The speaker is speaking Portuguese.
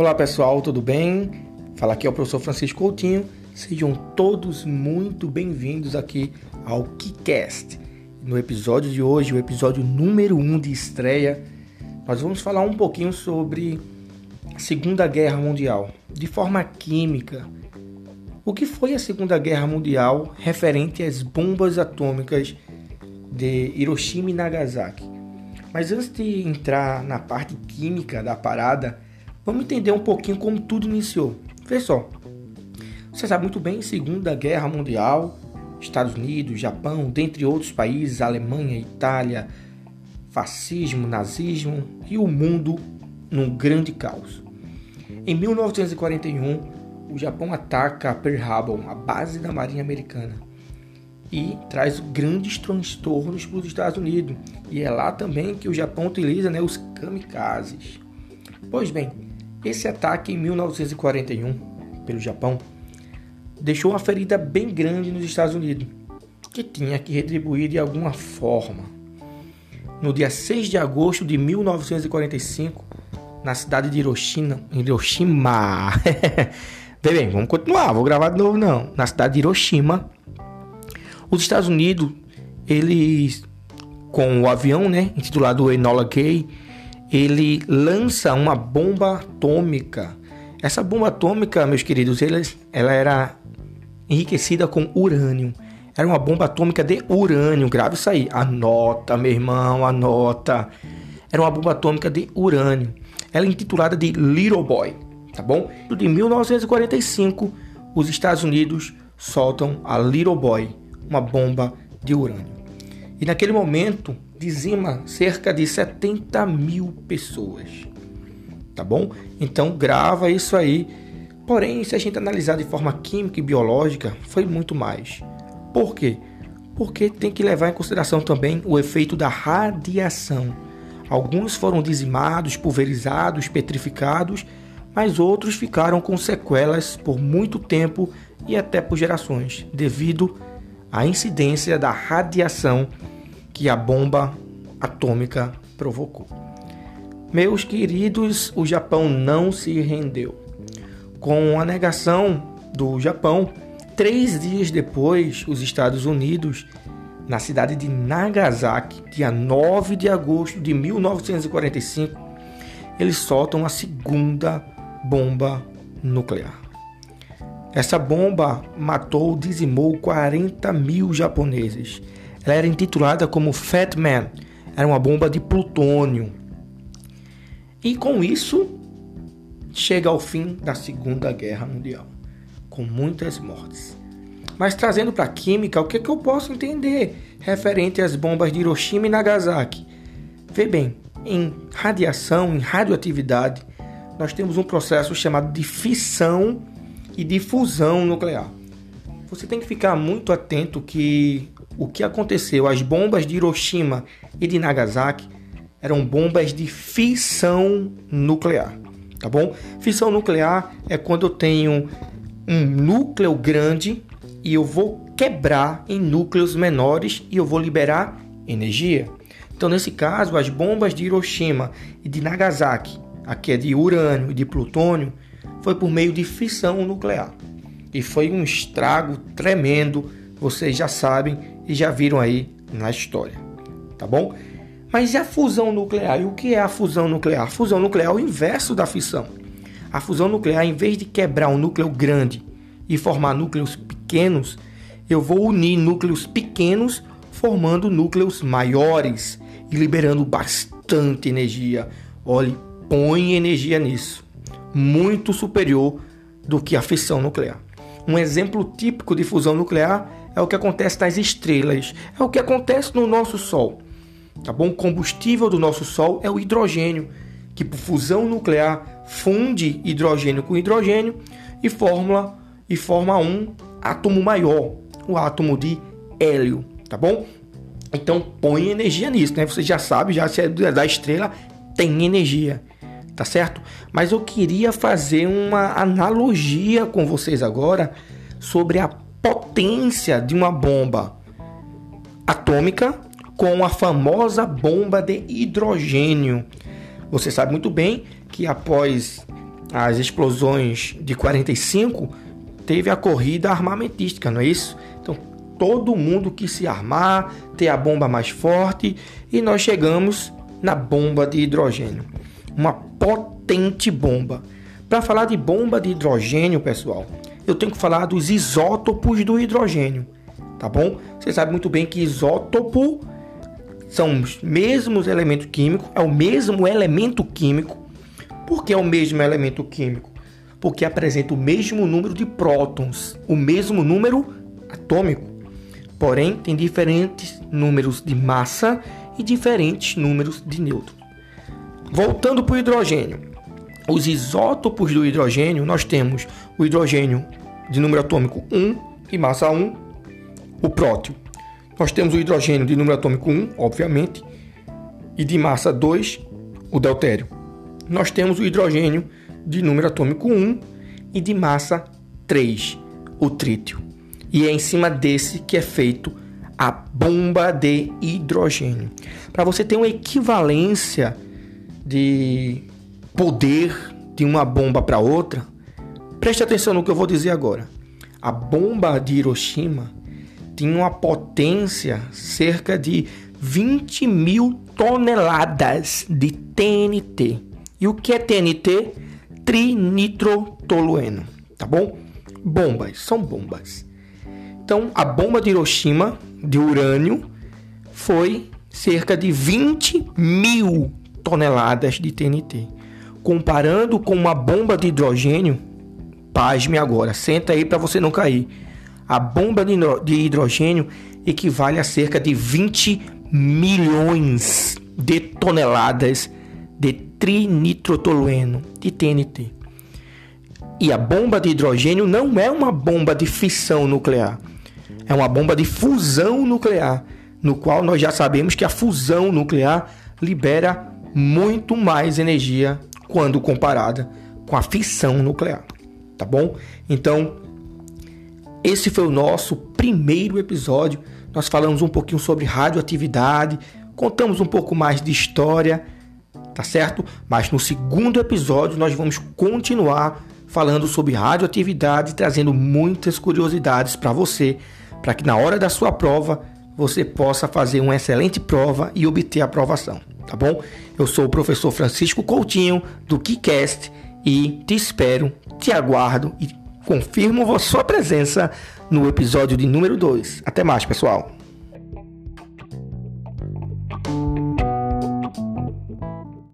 Olá pessoal, tudo bem? Fala aqui é o professor Francisco Coutinho. Sejam todos muito bem-vindos aqui ao KiCast. No episódio de hoje, o episódio número 1 um de estreia, nós vamos falar um pouquinho sobre a Segunda Guerra Mundial, de forma química. O que foi a Segunda Guerra Mundial referente às bombas atômicas de Hiroshima e Nagasaki? Mas antes de entrar na parte química da parada, vamos entender um pouquinho como tudo iniciou. Vê só. Você sabe muito bem, Segunda Guerra Mundial, Estados Unidos, Japão, dentre outros países, Alemanha, Itália, fascismo, nazismo e o mundo num grande caos. Em 1941, o Japão ataca Pearl Harbor, a base da Marinha Americana e traz grandes transtornos para os Estados Unidos. E é lá também que o Japão utiliza né, os kamikazes. Pois bem, esse ataque em 1941 pelo Japão deixou uma ferida bem grande nos Estados Unidos, que tinha que retribuir de alguma forma. No dia 6 de agosto de 1945, na cidade de Hiroshima, Hiroshima. bem, vamos continuar, vou gravar de novo não. Na cidade de Hiroshima, os Estados Unidos, eles com o avião, né, intitulado Enola Gay, ele lança uma bomba atômica. Essa bomba atômica, meus queridos, ela, ela era enriquecida com urânio. Era uma bomba atômica de urânio. Grave isso aí. Anota, meu irmão, anota. Era uma bomba atômica de urânio. Ela é intitulada de Little Boy, tá bom? De 1945, os Estados Unidos soltam a Little Boy, uma bomba de urânio. E naquele momento dizima cerca de 70 mil pessoas. Tá bom? Então grava isso aí. Porém, se a gente analisar de forma química e biológica, foi muito mais. Por quê? Porque tem que levar em consideração também o efeito da radiação. Alguns foram dizimados, pulverizados, petrificados, mas outros ficaram com sequelas por muito tempo e até por gerações, devido a incidência da radiação que a bomba atômica provocou. Meus queridos, o Japão não se rendeu. Com a negação do Japão, três dias depois, os Estados Unidos, na cidade de Nagasaki, dia 9 de agosto de 1945, eles soltam a segunda bomba nuclear. Essa bomba matou, dizimou 40 mil japoneses. Ela era intitulada como Fat Man. Era uma bomba de plutônio. E com isso, chega ao fim da Segunda Guerra Mundial, com muitas mortes. Mas trazendo para a química, o que, é que eu posso entender referente às bombas de Hiroshima e Nagasaki? Vê bem, em radiação, em radioatividade, nós temos um processo chamado de fissão e de fusão nuclear. Você tem que ficar muito atento que o que aconteceu, as bombas de Hiroshima e de Nagasaki eram bombas de fissão nuclear, tá bom? Fissão nuclear é quando eu tenho um núcleo grande e eu vou quebrar em núcleos menores e eu vou liberar energia. Então, nesse caso, as bombas de Hiroshima e de Nagasaki, aqui é de urânio e de plutônio, foi por meio de fissão nuclear. E foi um estrago tremendo, vocês já sabem e já viram aí na história, tá bom? Mas e a fusão nuclear? E o que é a fusão nuclear? A fusão nuclear é o inverso da fissão. A fusão nuclear, em vez de quebrar um núcleo grande e formar núcleos pequenos, eu vou unir núcleos pequenos formando núcleos maiores e liberando bastante energia. Olhe, põe energia nisso muito superior do que a fissão nuclear. Um exemplo típico de fusão nuclear é o que acontece nas estrelas, é o que acontece no nosso Sol. Tá bom? O combustível do nosso Sol é o hidrogênio, que por fusão nuclear funde hidrogênio com hidrogênio e forma e forma um átomo maior, o átomo de hélio, tá bom? Então põe energia nisso, né? Você já sabe, já se é da estrela tem energia tá certo? Mas eu queria fazer uma analogia com vocês agora sobre a potência de uma bomba atômica com a famosa bomba de hidrogênio. Você sabe muito bem que após as explosões de 45, teve a corrida armamentística, não é isso? Então todo mundo quis se armar, ter a bomba mais forte e nós chegamos na bomba de hidrogênio. Uma potente bomba. Para falar de bomba de hidrogênio, pessoal, eu tenho que falar dos isótopos do hidrogênio, tá bom? Você sabe muito bem que isótopo são os mesmos elementos químicos, é o mesmo elemento químico. Por que é o mesmo elemento químico? Porque apresenta o mesmo número de prótons, o mesmo número atômico. Porém, tem diferentes números de massa e diferentes números de nêutrons. Voltando para o hidrogênio. Os isótopos do hidrogênio, nós temos o hidrogênio de número atômico 1 e massa 1, o prótio. Nós temos o hidrogênio de número atômico 1, obviamente, e de massa 2, o deutério. Nós temos o hidrogênio de número atômico 1 e de massa 3, o trítio. E é em cima desse que é feito a bomba de hidrogênio. Para você ter uma equivalência de poder de uma bomba para outra, preste atenção no que eu vou dizer agora. A bomba de Hiroshima tinha uma potência cerca de 20 mil toneladas de TNT. E o que é TNT? Trinitrotolueno, tá bom? Bombas, são bombas. Então, a bomba de Hiroshima, de urânio, foi cerca de 20 mil toneladas de TNT. Comparando com uma bomba de hidrogênio, pasme agora, senta aí para você não cair. A bomba de hidrogênio equivale a cerca de 20 milhões de toneladas de trinitrotolueno, de TNT. E a bomba de hidrogênio não é uma bomba de fissão nuclear, é uma bomba de fusão nuclear, no qual nós já sabemos que a fusão nuclear libera muito mais energia quando comparada com a fissão nuclear, tá bom? Então, esse foi o nosso primeiro episódio. Nós falamos um pouquinho sobre radioatividade, contamos um pouco mais de história, tá certo? Mas no segundo episódio nós vamos continuar falando sobre radioatividade, trazendo muitas curiosidades para você, para que na hora da sua prova você possa fazer uma excelente prova e obter aprovação, tá bom? Eu sou o professor Francisco Coutinho do KiCast e te espero, te aguardo e confirmo a sua presença no episódio de número 2. Até mais, pessoal.